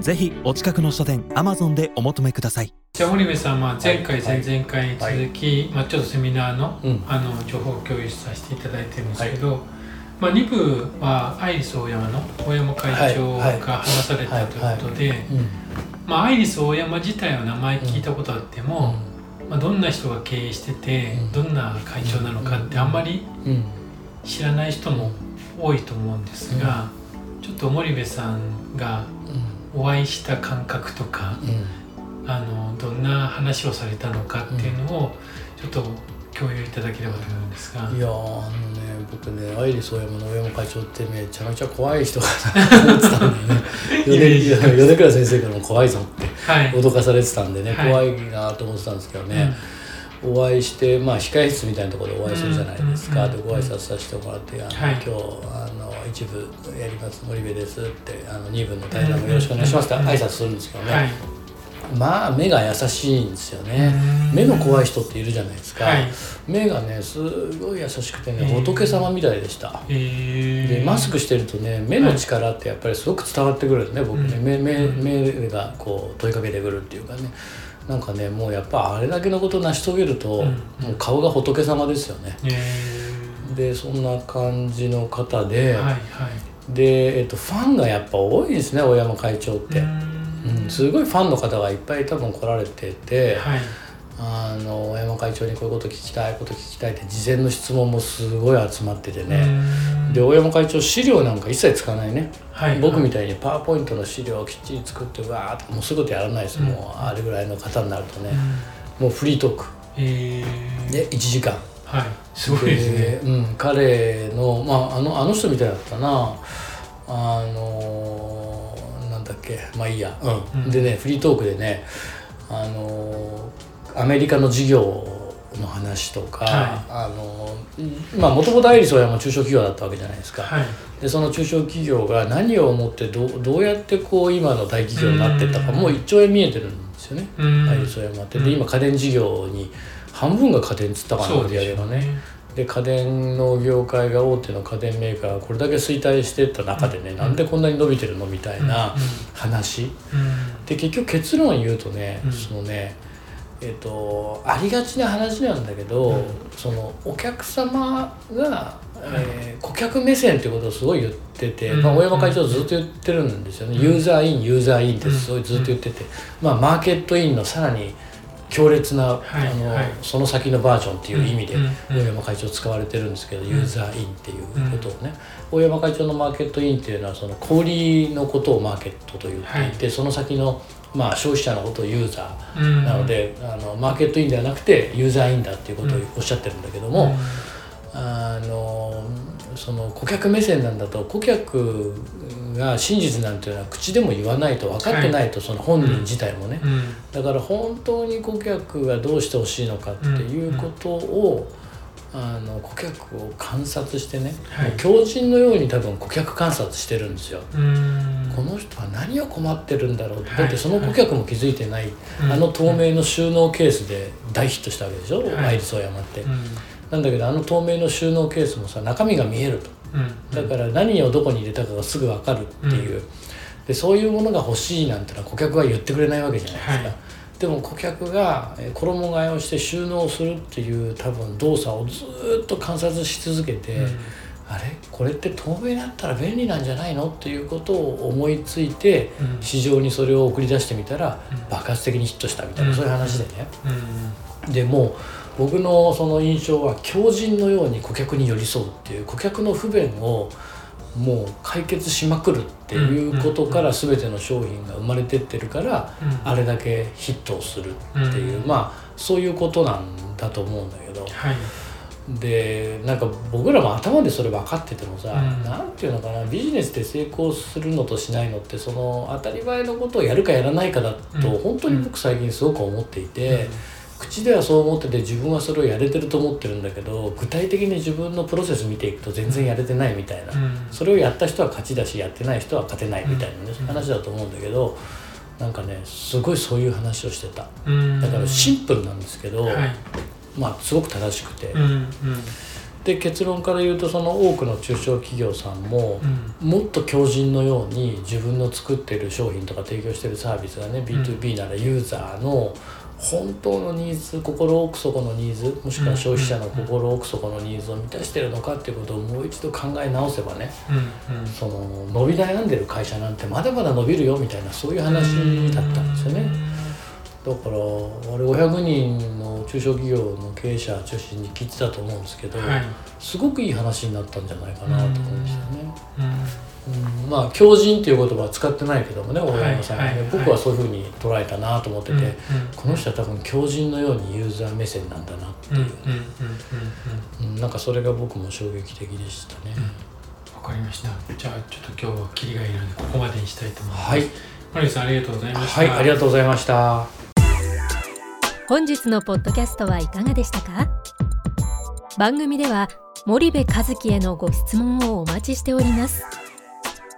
ぜひお近くの書店アマゾンでお求めください。じゃあ森部さん、まあ、前回、はい前々回に続き、まあ、ちょっとセミナーの,、うん。あの情報共有させていただいてるんですけど、まあ、2部はアイリスオーヤマの大山会長はいが話されたということで、アイリスオーヤマ自体は名前聞いたことあっても、まあ、どんな人が経営してて、うん。どんな会長なのかってあんまりうん。知らない人も多いと思うんですが、ちょっと森部さんがお会いした感覚とか、うん。あのどんな話をされたのかっていうのをちょっと共有いただければと思うんですが、いやーあのね僕ねアイリスオーヤマの大山会長ってめちゃめちゃ怖い人かなと思ってたんだよね。米米倉先生からも怖いぞってはい、脅かされてたんでね、はい。怖いなと思ってたんですけどね、お会いしてまあ控え室みたいなところでお会いするじゃないですか、うんでご挨拶させてもらって「あのはい。今日一部やります。森部です」って「あの二部の対談もよろしくお願いします」って挨拶するんですけどね、はい、まあ目が優しいんですよね。うん。目の怖い人っているじゃないですか、はい。目がねすごい優しくてねうん仏様みたいでした。えー、でマスクしてるとね目の力ってやっぱりすごく伝わってくるんですね僕ね。うん。目目うん。目がこう問いかけてくるっていうかね。なんかねもうやっぱあれだけのことを成し遂げると、うん。もう顔が仏様ですよね。えでそんな感じの方ー、で、はいはい。で、えっと、ファンがやっぱ多いですね大山会長って、うん。うん、すごいファンの方がいっぱい多分来られてて、はい。あの大山会長にこういうこと聞きたいこと聞きたいって事前の質問もすごい集まっててね、うん。で大山会長資料なんか一切使わないね、はい。僕みたいにパワーポイントの資料をきっちり作ってわーっともうそういうことやらないです、うんもうあれぐらいの方になるとね、うん。もうフリートーク。えー、で1時間はい。すごいですね。でうん、彼の,、まあ、あのあの人みたいだったな。あのなんだっけ。まあいいや、うん。うん。でねフリートークでねあのアメリカの事業の話とか、はあのまあもともとアイリスオーヤマ中小企業だったわけじゃないですか、はい。でその中小企業が何を思ってどうどうやってこう今の大企業になってったかうん。もう一兆円見えてるんですよね、うん。アイリスオーヤマって。うん。で今家電事業に半分が家電っつったかなそう売りですよ上げがね。で家電の業界が大手の家電メーカーがこれだけ衰退していった中でね、うん。なんでこんなに伸びてるのみたいなうん。話、うん。で結局結論を言うとね、うん。そのねえっとありがちな話なんだけど、うん。そのお客様が、えー顧客目線っていうことをすごい言ってて、うん。まあ、大山会長ずっと言ってるんですよね、ユーザーインユーザーインってすごいずっと言ってて、まあ、マーケットインのさらに強烈な、はいあのはい。その先のバージョンっていう意味でうんうん大山会長使われてるんですけど、ユーザーインっていうことをね、大山会長のマーケットインっていうのはその小売りのことをマーケットと言ってい。て、その先の、まあ、消費者のことをユーザーうんなので、あのマーケットインではなくてユーザーインだっていうことをおっしゃってるんだけども、あのその顧客目線なんだと顧客が真実なんていうのは口でも言わないと分かってないと、その本人自体もね、うん。だから本当に顧客がどうしてほしいのかっていうことを、あの顧客を観察してね、はい。もう狂人のように多分顧客観察してるんですよ。うん。この人は何を困ってるんだろうって、はい。だってその顧客も気づいてない、うんあの透明の収納ケースで大ヒットしたわけでしょ、はい。アイリスオーヤマって、うん。なんだけどあの透明の収納ケースもさ中身が見えると。うんだから何をどこに入れたかがすぐ分かるっていう、でそういうものが欲しいなんてのは顧客は言ってくれないわけじゃないですか、はい。でも顧客がえー衣替えをして収納するっていう多分動作をずーっと観察し続けて、うん。あれ？これって透明だったら便利なんじゃないの？っていうことを思いついてうん。市場にそれを送り出してみたらうん。爆発的にヒットしたみたいな、うん。そういう話でね。うんでもう僕のその印象は強靭のように顧客に寄り添うっていう顧客の不便をもう解決しまくるっていうことから全ての商品が生まれてってるからうんあれだけヒットをするっていううんまあそういうことなんだと思うんだけど。はい。でなんか僕らも頭でそれ分かっててもさ、うん。ていうのかなビジネスで成功するのとしないのってその当たり前のことをやるかやらないかだと、うん。本当に僕最近すごく思っていて、口ではそう思ってて自分はそれをやれてると思ってるんだけど具体的に自分のプロセス見ていくと全然やれてないみたいな、うん。それをやった人は勝ちだしやってない人は勝てないみたいなね、うん。話だと思うんだけどなんかねすごいそういう話をしてた。うん。だからシンプルなんですけど、はい。まあすごく正しくて、で結論から言うとその多くの中小企業さんもう、ん。もっと強靭のように自分の作ってる商品とか提供してるサービスがね B2B ならユーザーの本当のニーズ心奥底のニーズもしくは消費者の心奥底のニーズを満たしてるのかっていうことをもう一度考え直せばねうんうんその伸び悩んでる会社なんてまだまだ伸びるよみたいなそういう話だったんですよね。だからあれ500人の中小企業の経営者中心に聞いてたと思うんですけど、はいすごくいい話になったんじゃないかなと思うんですよね。うんうんまあ強靭っていう言葉は使ってないけどもね大山さんはね、はいはい。僕はそういうふうに捉えたなと思ってて、うんこの人は多分強靭のようにユーザー目線なんだなっていう、うんうんうんうんうん。なんかそれが僕も衝撃的でしたね。わかりました。じゃあちょっと今日はキリがいるのでここまでにしたいと思います。はい、マリさんありがとうございました。はい、ありがとうございました。本日のポッドキャストはいかがでしたか？番組では森部和樹へのご質問をお待ちしております